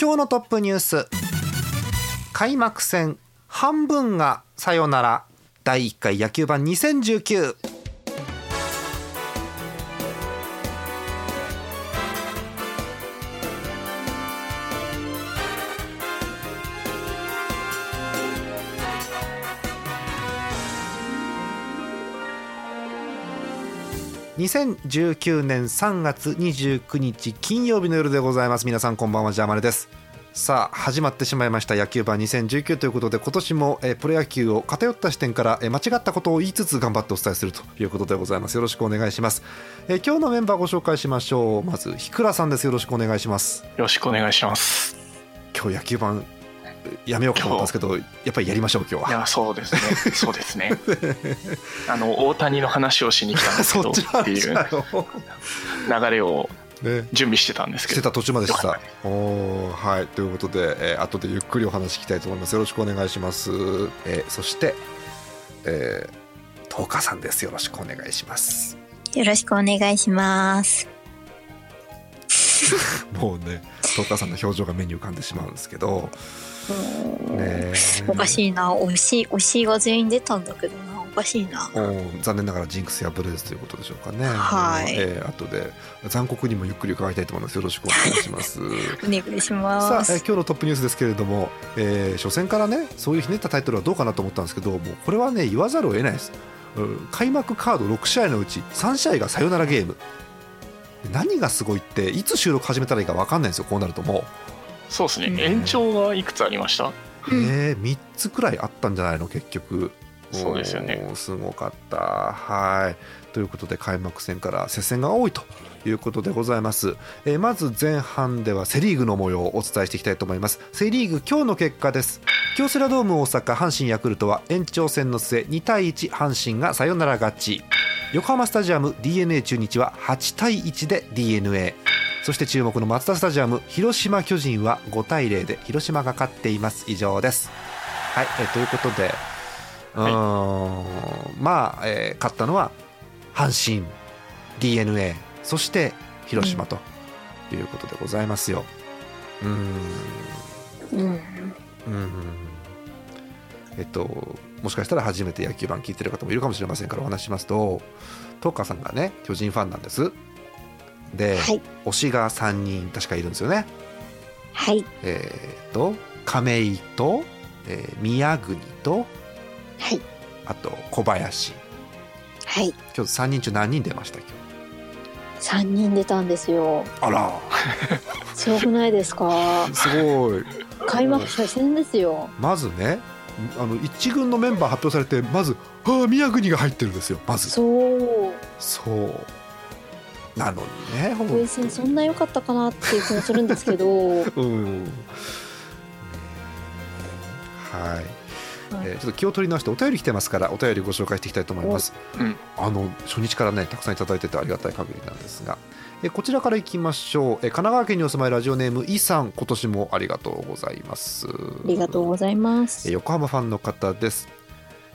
今日のトップニュース。開幕戦半分がさよなら。第1回野球盤2019 2019年3月29日金曜日の夜でございます。皆さんこんばんは。ジャーマネです。さあ始まってしまいました。野球盤2019ということで今年も、えープロ野球を偏った視点から、えー間違ったことを言いつつ頑張ってお伝えするということでございます。よろしくお願いします、えー今日のメンバーご紹介しましょう。まずひくらさんです。よろしくお願いします。よろしくお願いします。今日野球盤やめようかと思ったんですけどやっぱりやりましょう今日はいや、そうですね。そうですね。あの、大谷の話をしに来たんですけど、そっていう流れをね準備してたんですけど。してた途中までした。おーはいということで、えー後でゆっくりお話聞きたいと思います。よろしくお願いします。えーそして、えー、トーカさんです。よろしくお願いします。よろしくお願いします。もうね、トーカさんの表情が目に浮かんでしまうんですけど、ねおかしいな。推し、推しが全員出たんだけどな。おかしいな。うん残念ながらジンクス破れずということでしょうかね。はいえー後で残酷にもゆっくり伺いたいと思います。よろしくお願いします。お願いしさあ、えーます。今日のトップニュースですけれども、えー初戦からねそういうひねったタイトルはどうかなと思ったんですけどもうこれはね言わざるを得ないです、うん開幕カード6試合のうち3試合がサヨナラゲーム何がすごいっていつ収録始めたらいいか分かんないんですよこうなるともそうですね。うん。延長がいくつありました？う、えー、3つくらいあったんじゃないの？結局。そうですよね。すごかった。はい。ということで開幕戦から接戦が多いということでございます、えーまず前半ではセ・リーグの模様をお伝えしていきたいと思います。セ・リーグ今日の結果です。京セラドーム大阪阪神ヤクルトは延長戦の末2対1阪神がサヨナラ勝ち横浜スタジアム d n a 中日は8対1で d n a そして注目のマツダスタジアム広島巨人は5対0で広島が勝っています。以上です。はい、えーということでうーん、まあ、えー勝ったのは阪神 d n a そして広島ということでございますよ。うーん。うん。うんえっともしかしたら初めて野球盤聞いてる方もいるかもしれませんからお話ししますとトーカーさんがね巨人ファンなんですで、はい。推しが3人確かいるんですよねはい。えー、と亀井と、えー宮国とはい。あと小林はい。今日3人中何人出ました今日三人出たんですよ。あらすごくないですか？すごい開幕初戦ですよ。まずねあの一軍のメンバー発表されてまず「ああ宮国が入ってるんですよまず。そう。そう。なのにねほんプレ戦そんな良かったかなっていう気もするんですけど。うん。ねはい、えーちょっと気を取り直してお便り来てますからお便りご紹介していきたいと思います、うん。あの初日からねたくさんいただいててありがたい限りなんですが、えーこちらからいきましょう、えー神奈川県にお住まいラジオネームイさん。今年もありがとうございます。ありがとうございます。えー。横浜ファンの方です、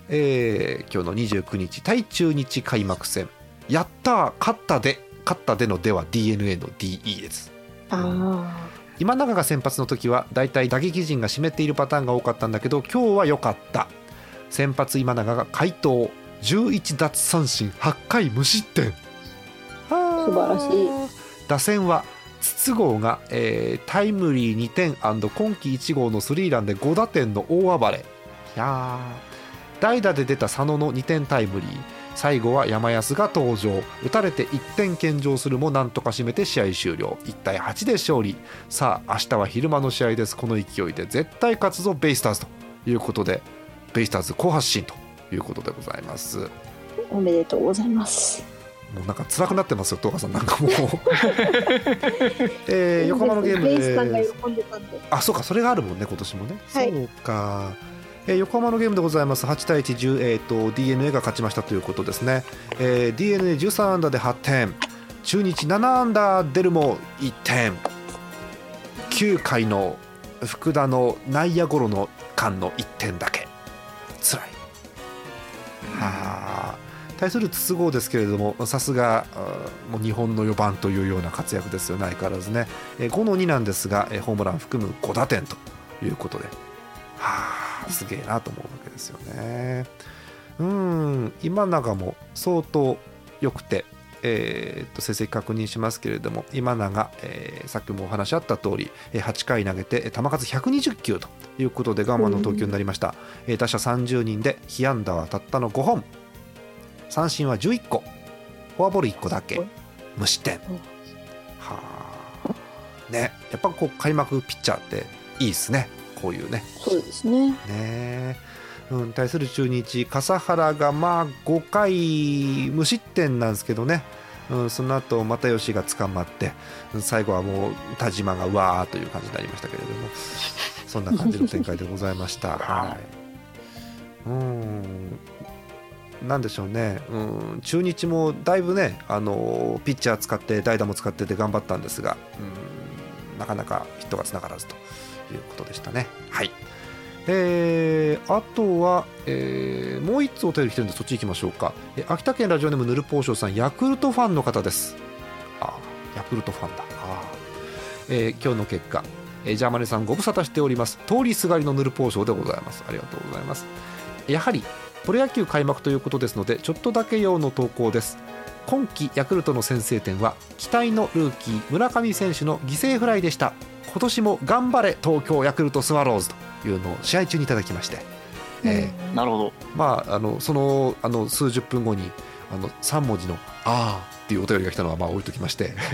えー今日の29日対中日開幕戦。やったー勝ったで勝ったでのでは d n a の DE です。あ今永が先発の時はだいたい打撃陣が湿っているパターンが多かったんだけど今日は良かった。先発今永が快投。11奪三振8回無失点素素晴らしい。打線は筒香が、えータイムリー2点今季1号のスリーランで5打点の大暴れ。いやー代打で出た佐野の2点タイムリー。最後は山安が登場。打たれて1点献上するもなんとか締めて試合終了。1対8で勝利。さあ明日は昼間の試合です。この勢いで絶対勝つぞベイスターズと。いうことでベイスターズ好発進ということでございます。おめでとうございます。もうなんか辛くなってますよ、東川さん、なんかもう、えー、横浜のゲームで。あそうか、それがあるもんね、今年もね、はい。そうか、えー横浜のゲームでございます、8対1、10えー、と d n a が勝ちましたということですね、えー、d n a 1 3アンダーで8点、中日7アンダー、出るも1点、9回の福田の内野ゴロの間の1点だけ、つらい。はあ対する筒香ですけれどもさすがもう日本の4番というような活躍ですよね。相変わらずね、えー5の2なんですが、えーホームラン含む5打点ということで。はあすげえなと思うわけですよね。うん今永も相当良くてえーっと成績確認しますけれども今永、えーさっきもお話あった通りえー8回投げてえー球数120球ということで我慢の投球になりました、えー打者30人で被安打はたったの5本三振は11個。フォアボール1個だけ。無失点。うんはあ。ね。やっぱこう開幕ピッチャーっていいですね。こういうね。そうですね。ね。うん、対する中日。笠原がまあ5回無失点なんですけどね、うん、その後又吉が捕まってうん最後はもう田島がうわーという感じになりましたけれども。そんな感じの展開でございました。はい、うんなんでしょうね、うん、中日もだいぶね、あのピッチャー使って代打も使ってて頑張ったんですが、うん、なかなかヒットがつながらずということでしたね。はい。えーあとは、えーもう1つお便り来てるんでそっち行きましょうか、えー秋田県ラジオネームぬるぽうしょうさんヤクルトファンの方です。あヤクルトファンだ。あ、えー今日の結果、えージャーマネさんご無沙汰しております。通りすがりのぬるぽうしょうでございます。ありがとうございます。やはりプロ野球開幕ということですのでちょっとだけ用の投稿です。今季ヤクルトの先制点は期待のルーキー村上選手の犠牲フライでした。今年も頑張れ東京ヤクルトスワローズというのを試合中にいただきまして、えーなるほど。まあ、あのそのあの数十分後にあの3文字の「あー」っていうお便りが来たのはまあ置いときまして、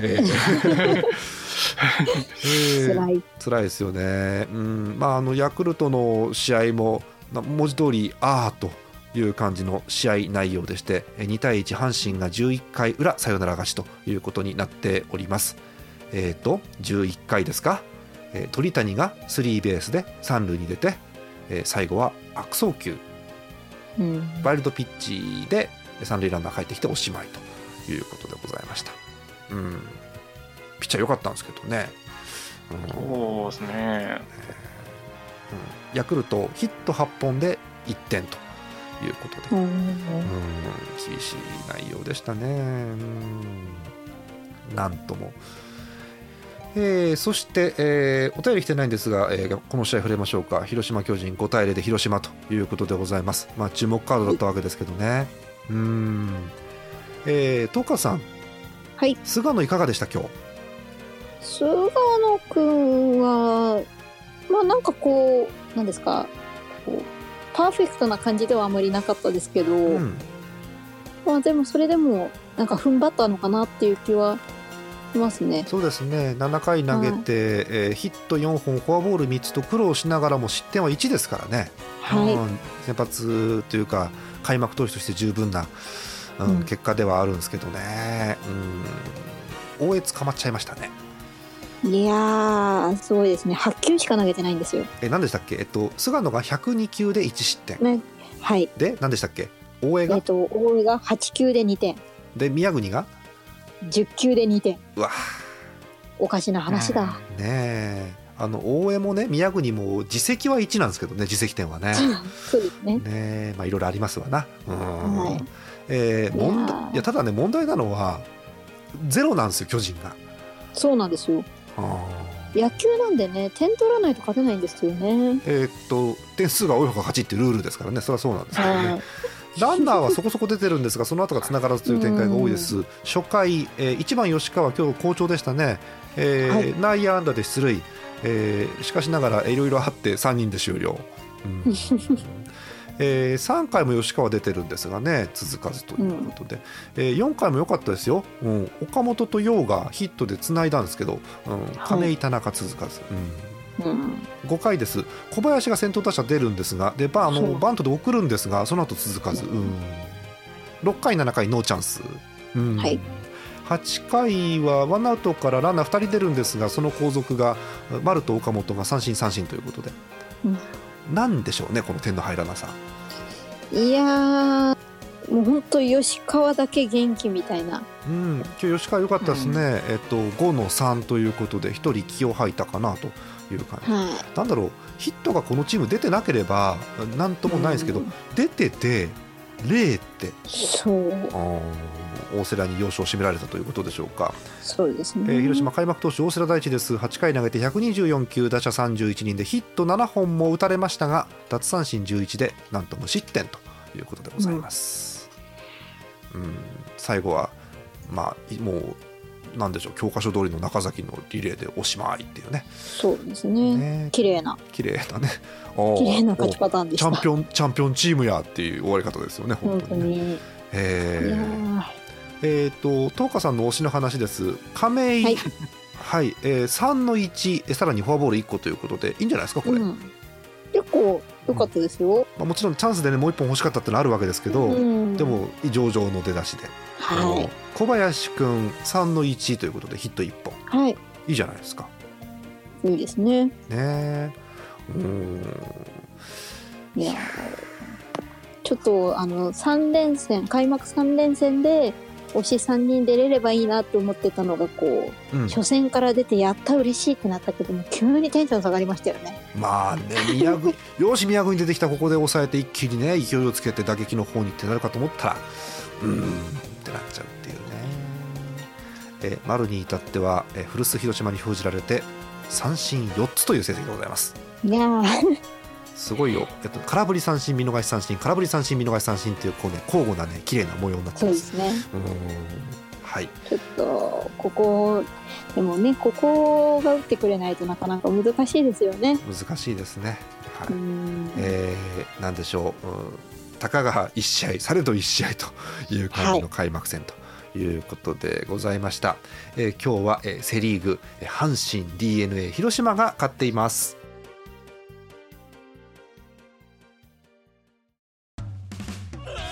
辛い。辛いですよね、うん。まあ、あのヤクルトの試合もな文字通りあーという感じの試合内容でしてえー2対1阪神が11回裏サヨナラ勝ちということになっております。えっ、と11回ですか、えー鳥谷がスリーベースで三塁に出て、えー最後は悪送球。うん。ワイルドピッチで三塁ランナー帰ってきておしまいということでございました。うん、ピッチャー良かったんですけどね、うん。うんそうですね。ヤクルトヒット8本で1点ということで、うん。うん厳しい内容でしたね。うん。なんとも。えーそして、えーお便り来てないんですが、えーこの試合触れましょうか。広島巨人5対0で広島ということでございます、まあ、注目カードだったわけですけどね。うん。えー、東川さん。はい。菅野いかがでした今日？菅野くんは、まあなんかこう、なんですか、パーフェクトな感じではあまりなかったですけど、うん。まあでもそれでも、なんか踏ん張ったのかなっていう気はしますね。そうですね。7回投げて、えーヒット4本フォアボール3つと苦労しながらも失点は1ですからね、はい。うん。先発というか開幕投手として十分な、うんうん。結果ではあるんですけどね、うん、大江捕まっちゃいましたねいやー、すごいですね。8球しか投げてないんですよ。え何でしたっけ、えっと、菅野が102球で1失点ね。はい。で何でしたっけ？大江が？えっと、大江が8球で2点、で宮国が？10球で2点。うわおかしな話だ。ねえあの大江もね宮国も自責は1なんですけどね自責点はね。そうですね。ねえまあいろいろありますわな。うんはいえー問題いやただね問題なのはゼロなんですよ巨人が。そうなんですよ。あ野球なんでね、点取らないと勝てないんですよね。ーえーっと点数が多い方が勝ちっていうルールですからね。それはそうなんですけどはねい。ランナーはそこそこ出てるんですがその後がつながらずという展開が多いです。初回、えー1番吉川今日好調でしたね、えーはい。内野安打で出塁、えーしかしながらいろいろあって3人で終了、うん えー3回も吉川出てるんですがね続かずということで、えー4回も良かったですよ、うん、岡本と陽がヒットでつないだんですけど、うん、亀井田中続かず、うん。うん。5回です。小林が先頭打者出るんですがでバあのバントで送るんですがその後続かず、うん、6回7回ノーチャンス、うん。はい。8回はワンアウトからランナー2人出るんですがその後続が丸と岡本が三振三振ということで、うんなんでしょうねこの点の入らなさ。いやーもう本当吉川だけ元気みたいな。うん今日吉川良かったですね、えっと、5の3ということで1人気を吐いたかなという感じ、はなんだろうヒットがこのチーム出てなければなんともないですけど、うん。出てて0って。いそう。あー大瀬良に要所を占められたということでしょうか、そうですね、えー広島開幕投手大瀬良大地です。8回投げて124球打者31人でヒット7本も打たれましたが奪三振11でなんと無失点ということでございます、うん。最後はまあいもうなんでしょう教科書通りの中崎のリレーでおしまいっていうね。そうですね。ね。綺麗な。綺麗なね。綺麗な勝ちパターンでした。チャンピオンチャンピオンチームやっていう終わり方ですよね本本当に。ねえやーーえー、と東花さんの推しの話です。亀井。はい。はい、えー、3の1えさらにフォアボール1個ということでいいんじゃないですかこれ、うん、結構良かったですよ、まあ、もちろんチャンスでねもう1本欲しかったってのあるわけですけど、うん。でも上々の出だしで、は小林くん3の1ということでヒット1本。いはい。いいじゃないですか。いいですね。ね。えうん。いやーちょっとあの3連戦開幕3連戦で推し3人出れればいいなと思ってたのがこううん。初戦から出てやった嬉しいってなったけども急にテンション下がりましたよね。まあね宮国 よし宮国に出てきたここで抑えて一気にね勢いをつけて打撃の方にってなるかと思ったらうーんってなっちゃうっていうね、えー丸に至っては、えー古巣広島に封じられて三振4つという成績でございます。いやーすごいよ、えっと、空振り三振見逃し三振。空振り三振見逃し三振っていうこうね交互なね綺麗な模様になってまそうですすねはい。ちょっとここでもねここが打ってくれないとなかなか難しいですよね。難しいですね。はうい、ん。えーなんでしょう、うん、たかが1試合されど1試合という感じの開幕戦ということでございました、えー今日は、えーセ・リーグえー阪神 d n a 広島が勝っています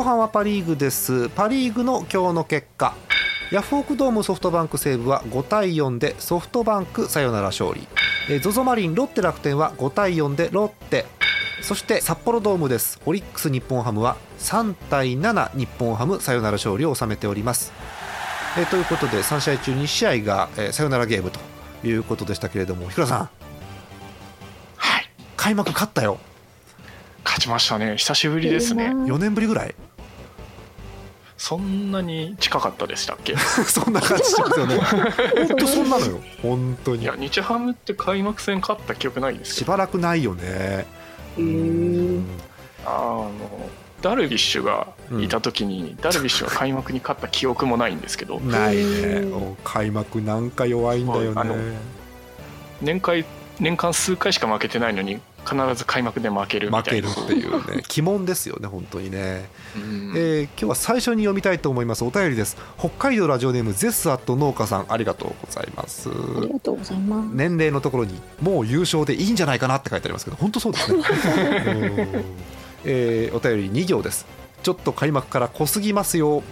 後半はパ・リーグです。パ・リーグの今日の結果。ヤフオクドームソフトバンク西武は5対4でソフトバンクサヨナラ勝利。えー ZOZO マリンロッテ楽天は5対4でロッテ。そして札幌ドームです。オリックス日本ハムは3対7日本ハムサヨナラ勝利を収めております、えーということで3試合中2試合が、えーサヨナラゲームということでしたけれどもひくらさん。はい。開幕勝ったよ。勝ちましたね。久しぶりですね。4年ぶりぐらい？そんなに近かったでしたっけ？そんな感じしますよね。本当そんなのよ。本当に。いや日ハムって開幕戦勝った記憶ないんですしばらくないよね。へー。あのダルビッシュがいた時に、ダルビッシュは開幕に勝った記憶もないんですけど。ないね。開幕なんか弱いんだよあのね年間年間数回しか負けてないのに必ず開幕で負けるみ負けたいな。るっていうね。鬼門ですよね本当にね、うん。えー今日は最初に読みたいと思います。お便りです。北海道ラジオネームゼスアット農家さんありがとうございます。ありがとうございます。年齢のところにもう優勝でいいんじゃないかなって書いてありますけど本当そうですね、うん。えーお便り2行です。ちょっと開幕から濃すぎますよ。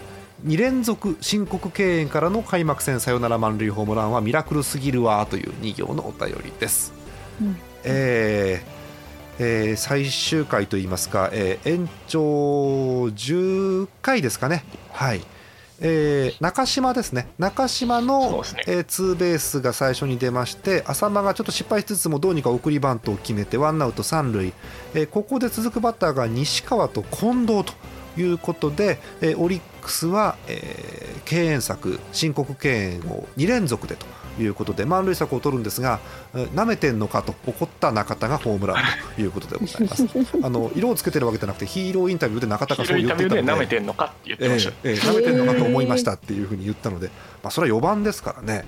2連続申告敬遠からの開幕戦サヨナラ満塁ホームランはミラクルすぎるわという2行のお便りです、うん。えーえー最終回といいますか、えー延長10回ですかね。はい。えー中島ですね。中島のね。えーツーベースが最初に出まして浅間がちょっと失敗しつつもどうにか送りバントを決めてワンアウト三塁、えーここで続くバッターが西川と近藤ということで、えーオリックスは、えー敬遠策申告敬遠を2連続でということで満塁策を取るんですがえー舐めてんのかと怒った中田がホームランとい。うことでございます。あの色をつけてるわけじゃなくてヒーローインタビューで中田がそう言ってたのでビューで舐めてんのかって言ってえました、えええ舐めてんのかと思いましたっていうふうに言ったので、まあ、それは4番ですからね、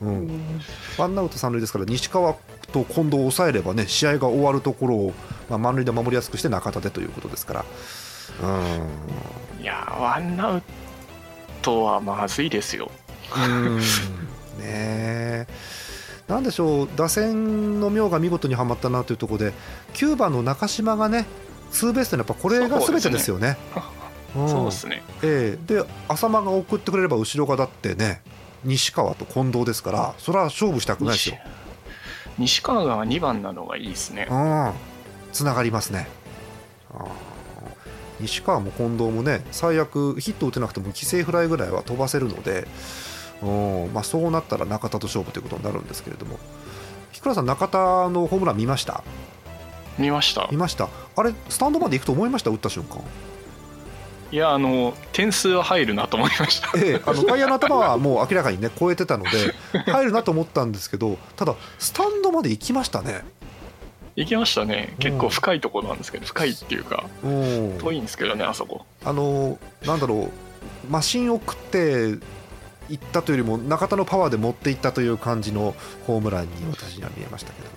うん、ワンアウト三塁ですから西川と近藤を抑えればね試合が終わるところを、まあ、満塁で守りやすくして中田でということですから。うん。いやーワンアウトはまずいですよ。うんね。えなんでしょう打線の妙が見事にはまったなというところで9番の中島がねツーベースってやっぱこれが全てですよね。ん。そうですね。ええ。で浅間が送ってくれれば後ろがだってね西川と近藤ですからそれは勝負したくないですよ。西川が2番なのがいいですね。うん。つながりますね。西川も近藤もね最悪ヒット打てなくても犠牲フライぐらいは飛ばせるので、うん。まあ、そうなったら中田と勝負ということになるんですけれども。日倉さん中田のホームラン見ました？見ました。見ました。あれスタンドまで行くと思いました？打った瞬間。いやあの点数は入るなと思いました。ええ、あの外野の頭はもう明らかにね超えてたので入るなと思ったんですけどただスタンドまで行きましたね。行きましたね。結構深いところなんですけど深いっていうかうん。遠いんですけどねあそこ。あのなんだろうマシンを食っていったというよりも中田のパワーで持っていったという感じのホームランに私には見えましたけどね。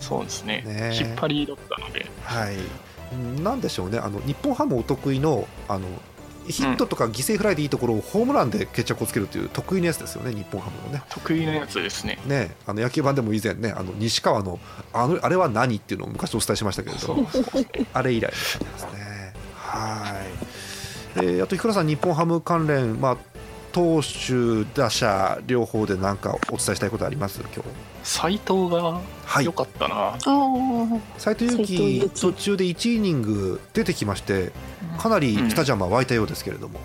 そうですね。ね。引っ張りだったので。はい、なんでしょうね。あの日本ハムお得意のあのヒットとか犠牲フライでいいところをホームランで決着をつけるという得意なやつですよね日本ハムのね。得意なやつですね。ね。あの野球版でも以前ねあの西川のあのあれは何っていうのを昔お伝えしましたけれど。あれ以来の感じですね。はい。えーあと、ひくらさん、日本ハム関連、まあ、投手、打者、両方で何かお伝えしたいことあります？今日。斎藤がはい。良。かったな、ああ斉藤佑樹、樹途中で1イニング出てきまして、かなりスタジアムは沸いたようですけれども、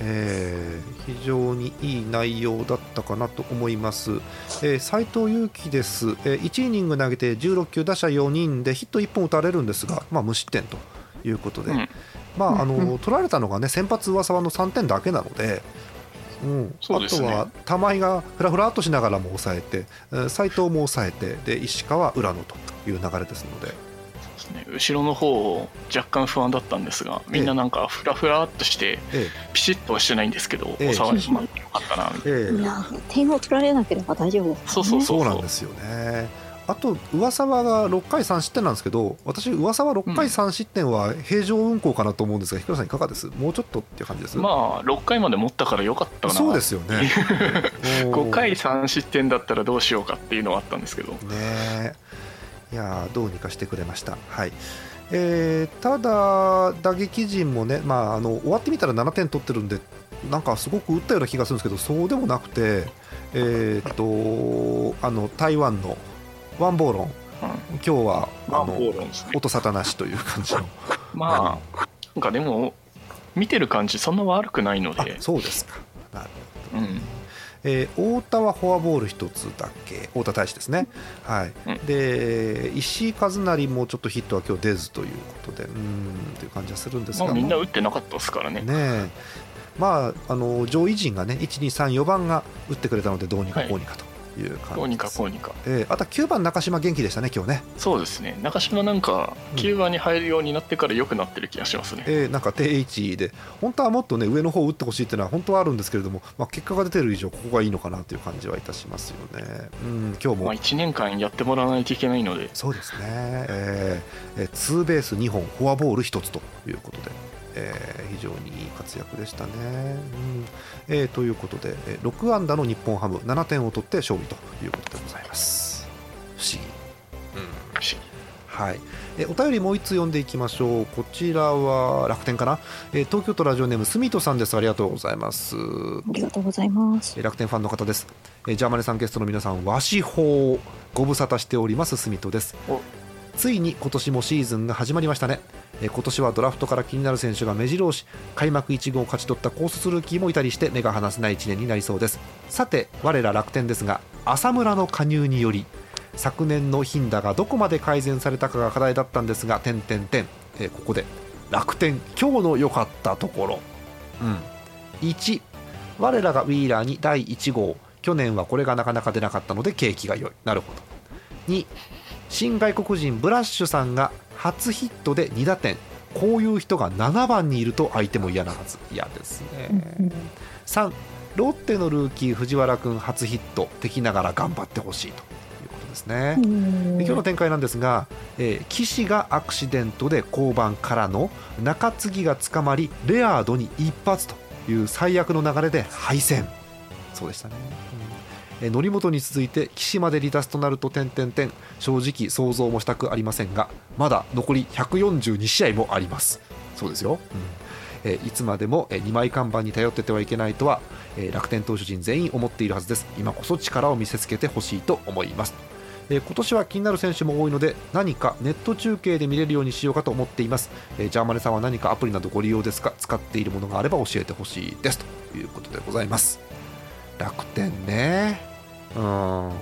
えー非常にいい内容だったかなと思います。えー斉藤佑樹です、えー1イニング投げて16球、打者4人でヒット1本打たれるんですが、まあ、無失点ということで。うん。まああうんうの取られたのがね先発上沢の3点だけなので、うん、そうですね。あとは玉井がふらふらっとしながらも抑えて斎藤も抑えてで石川、浦野という流れですので、ですね。後ろの方若干不安だったんですがみんななんかフラフラっとしてえピシッとはしてないんですけど、ええ。お触りまよかったなみたいえええ。いや点を取られなければ大丈夫です、そうそう。そうなんですよね。あと上沢が6回3失点なんですけど私、上沢6回3失点は平常運行かなと思うんですが、ひくらさん、いかがです？もうちょっとっていう感じです、なまあ6回まで持ったからよかったかな。そうですよね。5回3失点だったらどうしようかっていうのはあったんですけど。ねえ。いやーどうにかしてくれました。はい。えーただ、打撃陣もね、まあ、あの終わってみたら7点取ってるんで、なんかすごく打ったような気がするんですけど、そうでもなくて、えーっとあの台湾のワンボーロン、今日はまあのね。音沙汰なしという感じの、まあなんかでも見てる感じそんな悪くないのあでそうですか。なるほど。うん。えー太田はフォアボール1つだけ？太田大使ですね、はい。うん。で石井和成もちょっとヒットは今日出ずということでうーんという感じはするんですが、まあみんな打ってなかったですからね。ねえ。まあ、あの上位陣がね1、2、3、4番が打ってくれたのでどうにかこうにかという感じどうにかこうにか。えーあとは9番中島元気でしたね今日ね、そうですね。中島なんかうん。9番に入るようになってから良くなってる気がしますね、えーなんか定位置で。本当はもっとね上の方を打ってほしいっていうのは本当はあるんですけれども、まあ、結果が出てる以上ここがいいのかなという感じはいたしますよね。うん、今日も。まあ、1年間やってもらわないといけないので。そうですね、えーえーツーベース2本、フォアボール1つということで、えー非常にいい活躍でしたね。うんえーということで、えー6安打の日本ハム、7点を取って勝利ということでございます。不思議。うん不思議はい、えーお便りもう一つ読んでいきましょう。こちらは楽天かな、えー東京都ラジオネーム、スミトさんです。ありがとうございます。ありがとうございますえー楽天ファンの方です。えージャーマネさんゲストの皆さん、和紙法ご無沙汰しております、スミトですお。ついに今年もシーズンが始まりましたね。えー今年はドラフトから気になる選手が目白押し、開幕1号を勝ち取った高卒ルーキーもいたりして目が離せない1年になりそうです。さて、我ら楽天ですが、浅村の加入により、昨年の頻打がどこまで改善されたかが課題だったんですが、点点点、ここで楽天、今日の良かったところ。うん、1我らがウィーラーに第1号去年はこれがなかなか出なかったので景気が良いなるほど2新外国人ブラッシュさんが初ヒットで2打点。こういう人が7番にいると相手も嫌なはず。嫌ですね。3ロッテのルーキー藤原君初ヒット敵ながら頑張ってほしいということですね、で今日の展開なんですが、えー岸がアクシデントで降板からの中継ぎが捕まりレアードに一発という最悪の流れで敗戦。そうでしたね、うんえー則本に続いて岸まで離脱となると点々点正直想像もしたくありませんがまだ残り142試合もあります。そうですよ、うん。えいつまでも2枚看板に頼っててはいけないとは、え楽天投手陣全員思っているはずです。今こそ力を見せつけてほしいと思います。えー今年は気になる選手も多いので何かネット中継で見れるようにしようかと思っています、えージャーマネさんは何かアプリなどご利用ですか？使っているものがあれば教えてほしいです。ということでございます。楽天ね。今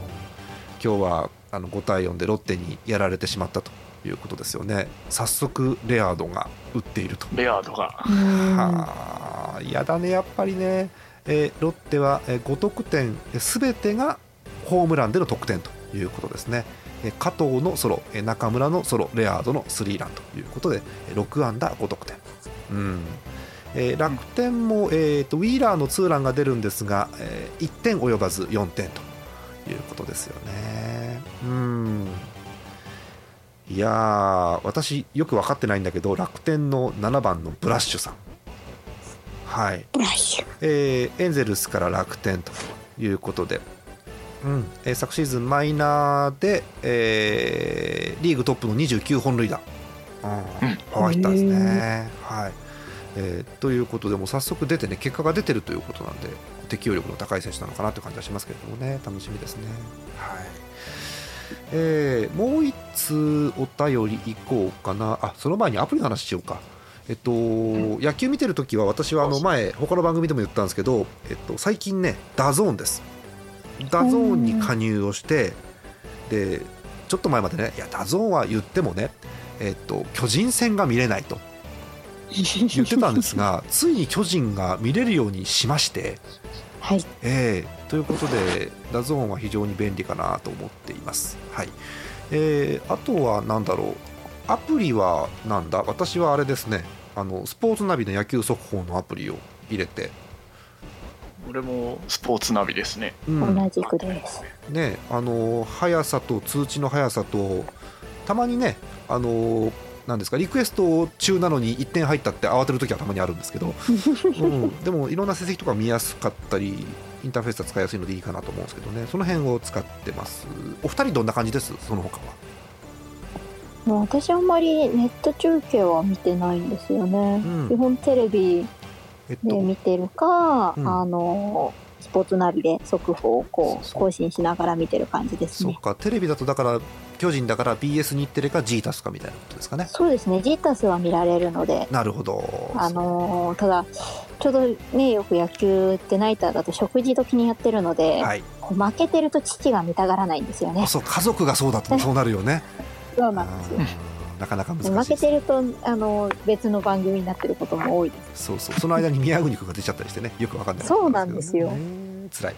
日はあの5対4でロッテにやられてしまったということですよね。早速レアードが打っていると。レアードが。はあ嫌だねやっぱりね、えーロッテはえー5得点すべてがホームランでの得点ということですね。えー加藤のソロえー中村のソロレアードのスリーランということでえー6安打5得点。うん。えー楽天も、えーとウィーラーのツーランが出るんですが、え1点及ばず4点ということですよね。うん。いやー私よく分かってないんだけど楽天の7番のブラッシュさん。はい、ブラッシュ。えーエンゼルスから楽天ということで、うん。えー昨シーズンマイナーで、えーリーグトップの29本塁打、うん。うん。パワーヒッターですね。はいえーということでもう早速出てね結果が出てるということなんで適応力の高い選手なのかなという感じはしますけれどもね。楽しみですね。はい。えーもう一通お便りいこうかな。あその前にアプリの話しようか。えっと、野球見てるときは私はあの前他の番組でも言ったんですけど、えっと、最近ね DAZN です。DAZN に加入をしてでちょっと前までねいや DAZN は言ってもね、えっと、巨人戦が見れないと 言ってたんですがついに巨人が見れるようにしまして、はい。えーということで DAZN は非常に便利かなと思っています、はい。えーあとは何だろう。アプリはなんだ？私はあれですね。あのスポーツナビの野球速報のアプリを入れて、俺もスポーツナビですね。うん。同じくです。ね、あの速さと通知の速さとたまにねあのなんですか？リクエスト中なのに1点入ったって慌てる時はたまにあるんですけど、うん、でもいろんな成績とか見やすかったりインターフェースが使いやすいのでいいかなと思うんですけどね。その辺を使ってます。お二人どんな感じです？その他は。もう私あんまりネット中継は見てないんですよね。うん。基本テレビえっと。で見てるか、うん。あのスポーツナビで速報をこう更新しながら見てる感じですそうね。かテレビだとだから巨人だから BS 日テレか G タスかみたいなことですかねそうですね。ジータスは見られるので、なるほどあのーただちょうどねよく野球ってナイターだと食事時にやってるので、はいこう負けてると父が見たがらないんですよねあ。そう家族がそうだとそうなるよね そうなんですよ。うんなかなか難しい負けてるとあの別の番組になってることも多いです。そうそう。その間に宮国君が出ちゃったりしてねよくわかんない。そうなんですよ。ね。辛い。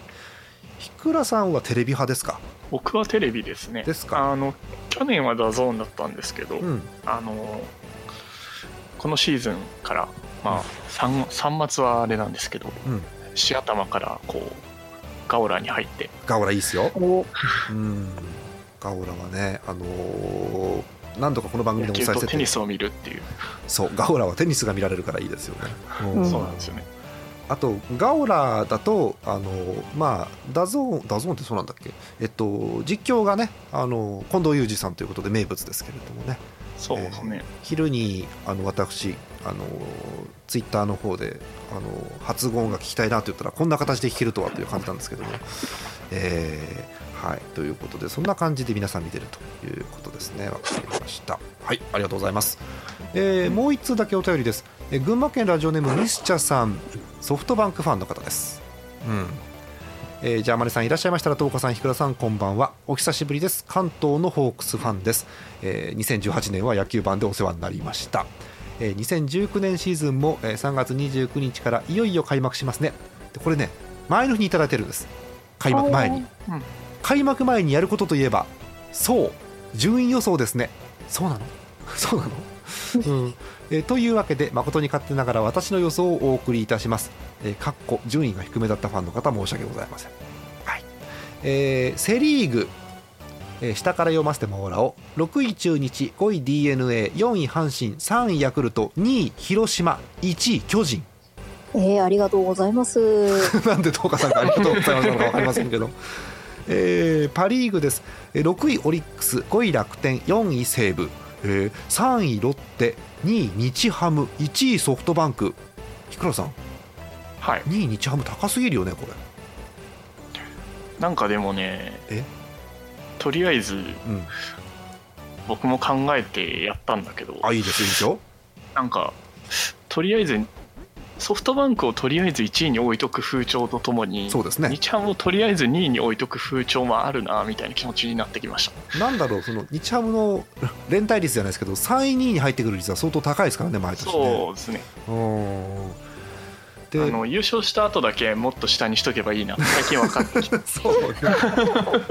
ひくらさんはテレビ派ですか？僕はテレビですね。ですか？あの去年は DAZN だったんですけど、うん。あのこのシーズンからまあ 3, 3末はあれなんですけどうん。四頭からこう GAORA に入って。 GAORA いいっすよ。お。うん。 GAORA はねあのー何度かこの番組でお伝えしててテニスを見るっていう、そう GAORA はテニスが見られるからいいですよね、うん。うん。そうなんですよね。あと GAORA だとあのまあ DAZN DAZN ってそうなんだっけ？えっと実況がねあの近藤祐司さんということで名物ですけれどもね。そうですね、昼にあの私あのツイッターの方であの発言が聞きたいなと言ったらこんな形で聞けるとはという感じなんですけども、えーはいということでそんな感じで皆さん見てるということですね。わかりました。はいありがとうございます、えーもう一通だけお便りです、えー群馬県ラジオネームミスチャさん。ソフトバンクファンの方です。うん。えー、ジャーマネさんいらっしゃいましたら東岡さん、ひくらさんこんばんは。お久しぶりです。関東のホークスファンです、えー2018年は野球盤でお世話になりました、えー2019年シーズンも、えー3月29日からいよいよ開幕しますね。これね前の日にいただいてるんです。開幕前に、うん。開幕前にやることといえばそう順位予想ですね。そうなの？そうなの？うん。えーというわけで誠に勝手ながら私の予想をお送りいたします、えーかっこ順位が低めだったファンの方申し訳ございません、はい。えーセ・リーグ、えー下から読ませてもらおう。6位中日5位 d n a 4位阪神3位ヤクルト2位広島1位巨人えー、ありがとうございます。なんで東花さんがありがとうございますのか分かりませんけど、えーパ・リーグです。えー6位オリックス5位楽天4位西武、えー3位ロッテ2位日ハム1位ソフトバンク。ひくらさん。はい。2位日ハム高すぎるよねこれ。なんかでもねえ？とりあえずうん。僕も考えてやったんだけど。あいいですいいですよ。なんかとりあえずソフトバンクをとりあえず1位に置いとく風潮とともにそうですね。日ハムをとりあえず2位に置いとく風潮もあるなみたいな気持ちになってきました。なんだろうその日ハムの連帯率じゃないですけど3位2位に入ってくる率は相当高いですからね毎年ね。そうですね。あの優勝した後だけもっと下にしとけばいいな。最近分かってきた。そう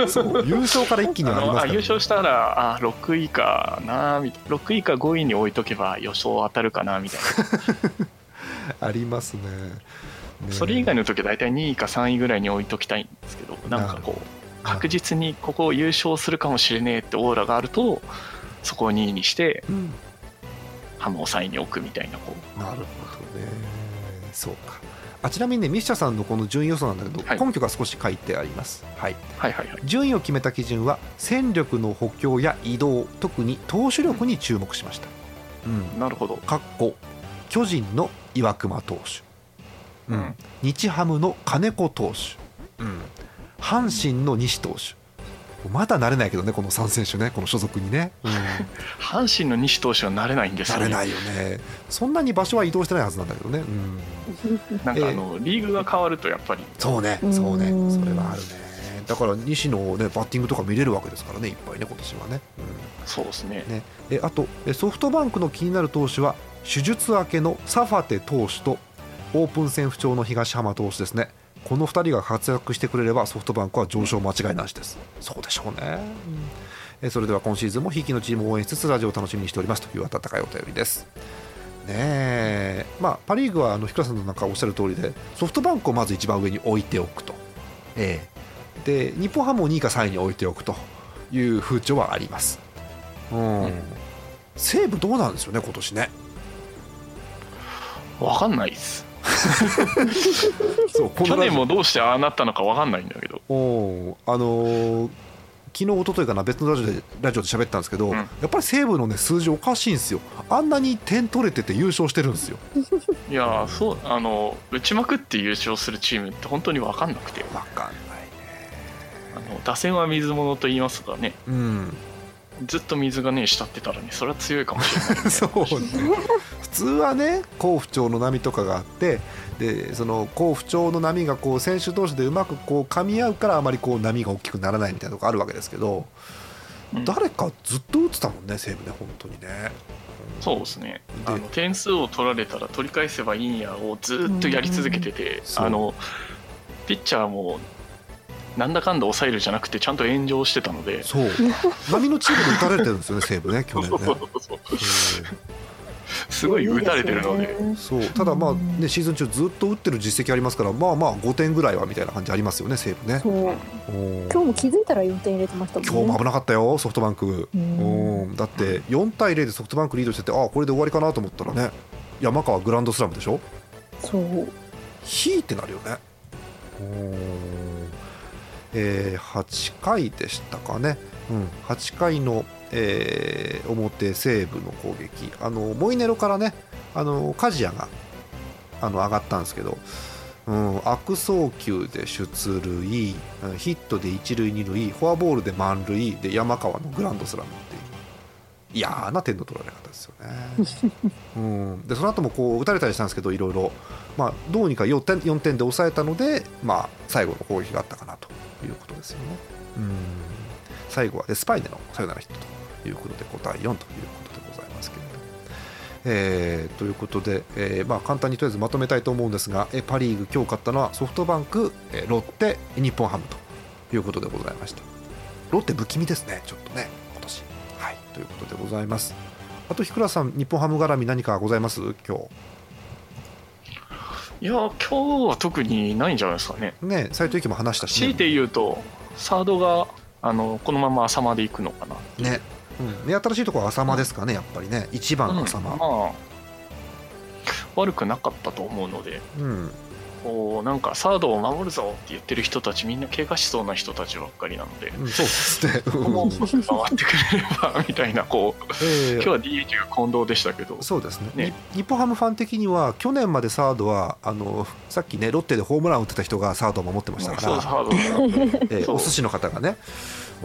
ねそう。優勝から一気にあ上がりますね、優勝したらあ6位かなみたいな。6位か5位に置いとけば予想当たるかなみたいな ありますね。ねそれ以外の時は大体2位か3位ぐらいに置いときたいんですけどなんかこう確実にここ優勝するかもしれねえってオーラがあるとそこを2位にしてうん。ハムを3位に置くみたいなこう。なるほどね。そうか。あちなみにねミッシャさんのこの順位予想なんだけど、はい。根拠が少し書いてあります、はい、はいはいはい。順位を決めた基準は戦力の補強や移動特に投手力に注目しました、うん、なるほど。かっこ巨人の岩隈投手、うん。うん日ハムの金子投手、うん、阪神の西投手。まだ慣れないけどねこの3選手ねこの所属にね、うん、阪神の西投手は慣れないんですよね。慣れないよね。そんなに場所は移動してないはずなんだけどね、うん、なんかあのリーグが変わるとやっぱり。そうねうんそうねそれはあるね。だから西の、ね、バッティングとか見れるわけですからねいっぱいね今年はね,、そうですね。うん、ね。えあとえソフトバンクの気になる投手は手術明けのサファテ投手とオープン戦不調の東浜投手ですね。この2人が活躍してくれればソフトバンクは上昇間違いなしです。そうでしょうね、うんえそれでは今シーズンもひいきのチームを応援しつつラジオを楽しみにしております。という温かいお便りです。ねえ。まあ、パ・リーグはあの日倉さんのなんかおっしゃる通りでソフトバンクをまず一番上に置いておくと、ええ。で日本ハムを2位か3位に置いておくという風潮はあります、うん。うん。西武どうなんですよね今年ね分かんないです。そうこ去年もどうしてああなったのか分かんないんだけど。おーあのー昨日一昨日かな別のラジオでラジオで喋ったんですけど、うん。やっぱり西武のね数字おかしいんですよ。あんなに点取れてて優勝してるんですよ。いやーそうあの打ちまくって優勝するチームって本当に分かんなくて。わかんないね。あの打線は水物と言いますがね。うん。ずっと水がね浸ってたらねそれは強いかもしれないみたいなそうね。普通はね好不調の波とかがあってでその好不調の波がこう選手同士でうまくこう噛み合うからあまりこう波が大きくならないみたいなとこあるわけですけど、うん。誰かずっと打ってたもんね西武ね本当にね。そうですね。であの点数を取られたら取り返せばいいんやをずっとやり続けててあのピッチャーもなんだかんだ抑えるじゃなくてちゃんと炎上してたので。そう。波のチームで打たれてるんですよね西武ね去年ねそうそうそう すごい打たれてるので。うんそう。ただまあねシーズン中ずっと打ってる実績ありますからまあまあ5点ぐらいはみたいな感じありますよね西武ね。今日も気づいたら4点入れてましたもんね。今日も危なかったよソフトバンク、うん。うん。だって4対0でソフトバンクリードしててああこれで終わりかなと思ったらね山川グランドスラムでしょ？そう。ヒーってなるよね。うん。えー8回でしたかね、うん、8回の、えー表西武の攻撃あのモイネロからねあの梶谷があの上がったんですけど、うん、悪送球で出塁うんヒットで一塁二塁フォアボールで満塁で山川のグランドスラムっていう嫌な点の取られ方ですよね。うん、でその後もこう打たれたりしたんですけどいろいろ、まあ、どうにか4点 ,4 点で抑えたので、まあ、最後の攻撃があったかなということですよね。うん最後はデスパイネのサヨナラヒットということで5対4ということでございますけれども。えーということで、えーまあ、簡単にとりあえずまとめたいと思うんですが、えーパ・リーグ今日勝ったのはソフトバンク、えーロッテ日本ハムということでございました。ロッテ不気味ですねちょっとね今年。はいということでございます。あと日倉さん日本ハム絡み何かございます？今いや今日は特にないんじゃないですかね。日ね斎藤由貴も話したし、ね、強いて言うとサードがあのこのまま浅間で行くのかな。ね、うん、目新しいところは浅間ですかねやっぱりね。一番浅間うん。まあ悪くなかったと思うので。うんこうなんかサードを守るぞって言ってる人たちみんな怪我しそうな人たちばっかりなので。うんそうですね。ここも回ってくれればみたいなこうえー今日は DH が近藤でしたけど。そうですね。ね。に日本ハムファン的には去年までサードはあのさっきねロッテでホームラン打ってた人がサードを守ってましたから、そうサードがそうえーお寿司の方がね、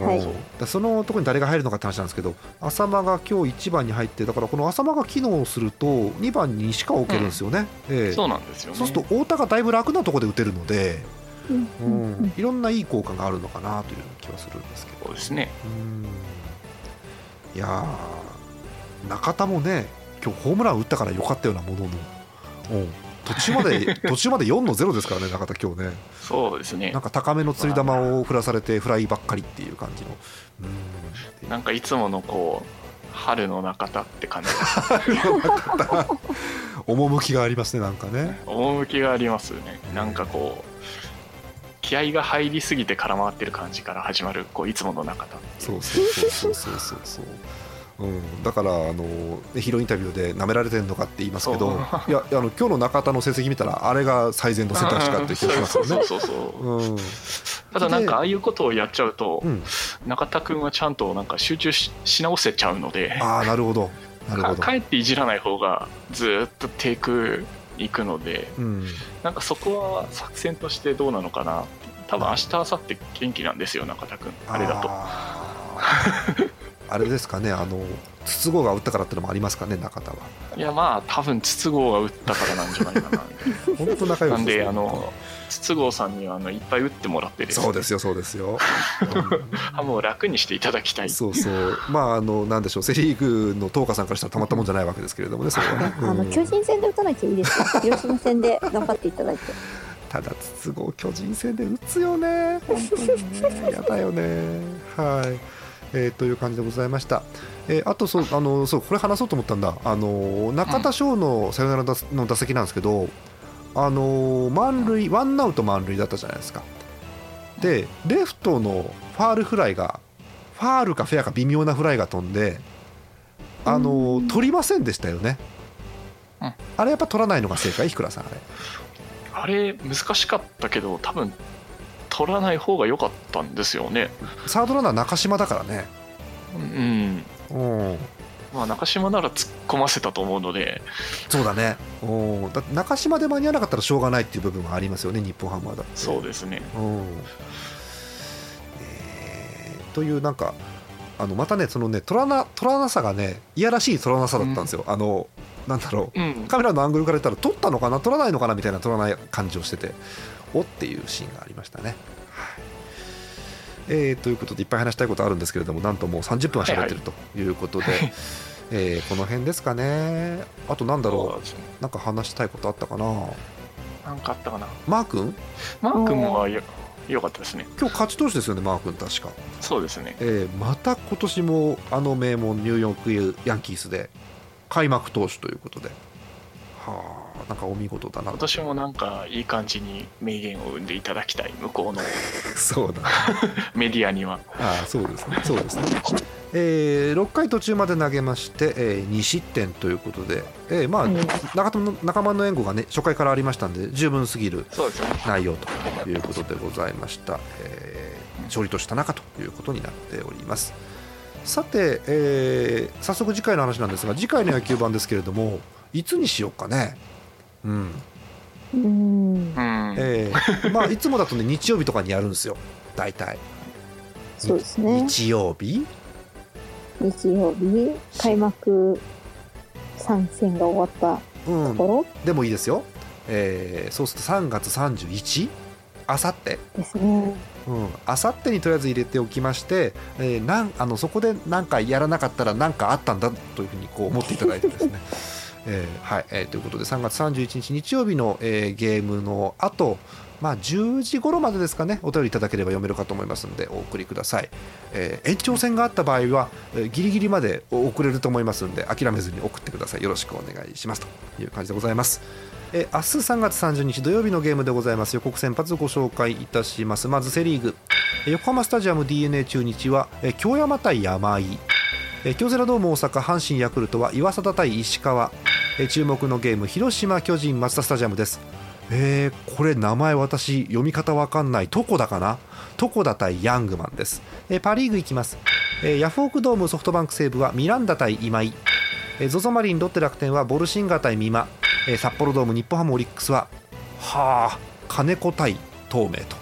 はい。うんだそのところに誰が入るのかって話なんですけど浅間が今日1番に入ってだからこの浅間が機能すると2番に西川を置けるんですよね、えーそうなんですよね。そうすると太田がだいぶ楽なところで打てるので、うん。ううん。うんん、いろんないい効果があるのかなという気はするんですけど。そうですね。うん。いやー中田もね今日ホームラン打ったから良かったようなものの、うん、途中まで 途中まで4の0ですからね中田今日ね。そうですね。なんか高めの釣り球を振らされてフライばっかりっていう感じの。うん。なんかいつものこう春の中田って感じ。趣がありますねなんかね。趣がありますね。なんかこう気合が入りすぎて空回ってる感じから始まるこういつもの中田そう。そうそうそうそうそうそううん、だからあのねヒーローインタビューで舐められてるのかって言いますけどいやあの今日の中田の成績見たらあれが最善の選択肢かって気がしますよね。そう。そうそう。そううん。ただなんかああいうことをやっちゃうと、うん、中田君はちゃんとなんか集中しし直せちゃうのでああなるほど。なるほど。か、かえっていじらない方がずーっとテイクいくのでうん、なんかそこは作戦としてどうなのかな。多分明日明後日元気なんですよ中田君。あれだと あれですかねあの筒香が打ったからってのもありますかね中田は。いやまあ多分筒香が打ったからなんじゃないかな本当仲良しななんであねの筒香さんにはあのいっぱい打ってもらってですねそうですよそうですよ、あもう楽にしていただきたい。そうそう。まああのなんでしょうセ・リーグの東花さんからしたらたまったもんじゃないわけですけれどもね それはね、あのうん。巨人戦で打たなきゃいいですか広島戦で頑張っていただいてただ筒香巨人戦で打つよね。本当にね。やだよね。はい、えーという感じでございました、えーあとそうあのそうこれ話そうと思ったんだ。あの中田翔のサヨナラ打の打席なんですけどあの満塁ワンアウト満塁だったじゃないですか。でレフトのファールフライがファールかフェアか微妙なフライが飛んであの取りませんでしたよね、うん。あれやっぱ取らないのが正解？日倉さんあれ。あれ難しかったけど多分取らない方が良かったんですよねサードランナー中島だからね。うんうん、まあ中島なら突っ込ませたと思うのでそうだね。うん、だ中島で間に合わなかったらしょうがないっていう部分はありますよね、日本ハムはだって。そうですねうん。えーというなんかあのまたねそのね取らな取らなさがねいやらしい取らなさだったんですよ。あのなんだろう。うんカメラのアングルから言ったら取ったのかな取らないのかなみたいな取らない感じをしてておっていうシーンがありましたね。はい。えーということでいっぱい話したいことあるんですけれどもなんともう30分は喋ってるということで、えーこの辺ですかね。あとなんだろそうね。うなんか話したいことあったかな。なんかあったかな。マー君？マー君はよ良かったですね。今日勝ち投手ですよねマー君確か、そうですね。えーまた今年もあの名門ニューヨークヤンキースで開幕投手ということではあなんかお見事だな。今年もなんかいい感じに名言を生んでいただきたい向こうの。そうだ。メディアには。ああそうですね。そうですね、えー6回途中まで投げまして、えー2失点ということで、えーまあ、うん。仲間の仲間の援護がね初回からありましたんで十分すぎるそうですよ。ね内容ということでございました、えー勝利投手田中ということになっております。さて、えー早速次回の話なんですが次回の野球版ですけれどもいつにしようかね。うん。うん。うん。えー まあいつもだとね日曜日とかにやるんですよ。大体。そうですね。日曜日。日曜日開幕3戦が終わっうん。たところ。でもいいですよ、えーそうすると3月 31? あさってですね。あさってにとりあえず入れておきまして、えーなんあのそこで何かやらなかったら何かあったんだというふうにこう思っていただいてですね、えーはいえーということで3月31日日曜日の、えーゲームの後、まあ、10時頃までですかねお便りいただければ読めるかと思いますのでお送りください、えー延長戦があった場合は、えーギリギリまで送れると思いますので諦めずに送ってください。よろしくお願いします。という感じでございます。えー明日3月30日土曜日のゲームでございます。予告先発ご紹介いたします。まずセ・リーグ。横浜スタジアム d n a 中日は、えー京山対山井京セラドーム大阪阪神ヤクルトは岩貞対石川。えー注目のゲーム広島巨人マツダスタジアムです。えーこれ名前私読み方わかんない。床田かな？床田対ヤングマンです、えーパ・リーグいきます、えーヤフオクドームソフトバンク西武はミランダ対今井。えー ZOZO マリンロッテ楽天はボルシンガー対美馬、えー札幌ドーム日本ハムオリックスははあ金子対東明と。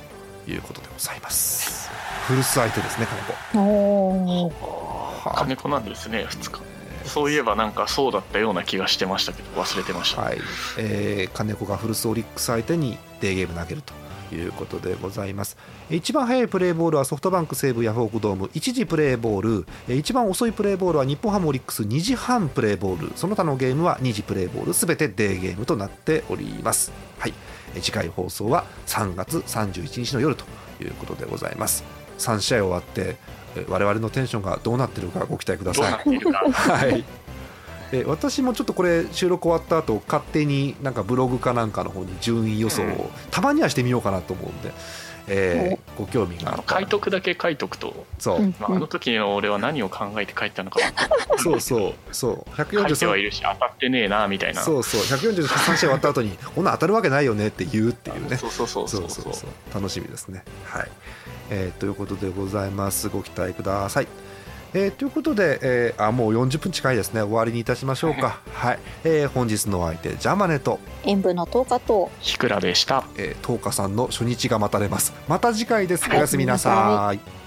いうことでございます。古巣相手ですね金子。おー。はあ。金子なんですね2日そういえばなんかそうだったような気がしてましたけど忘れてました、はい、えー金子が古巣オリックス相手にデーゲーム投げるということでございます。一番速いプレーボールはソフトバンク西武ヤフオクドーム。1時プレーボール。一番遅いプレーボールは日本ハムオリックス2時半プレーボール。その他のゲームは2時プレーボール。すべてデーゲームとなっております。はい。次回放送は3月31日の夜ということでございます。3試合終わって我々のテンションがどうなってるかご期待ください。はい。え私もちょっとこれ収録終わった後勝手になんかブログかなんかの方に順位予想うん。をたまにはしてみようかなと思うんで、えーご興味がああのったら。書いとくだけ書いとくと、そう、うん。まあ、あの時の俺は何を考えて書いたのかそうそう。そう。書いてはい143るし当たってねえなみたいな。そうそう。143試合終わった後にこんなん当たるわけないよねって言うっていうね。そうそうそうそそう。うそううそそう。楽しみですね。はい、えーということでございます。ご期待くださいえーということで、えーあもう40分近いですね。終わりにいたしましょうか。はい、えー本日のお相手ジャマネと塩分の10日とひくらでした。えー、10日さんの初日が待たれます。また次回です。おやすみなおやすみなさい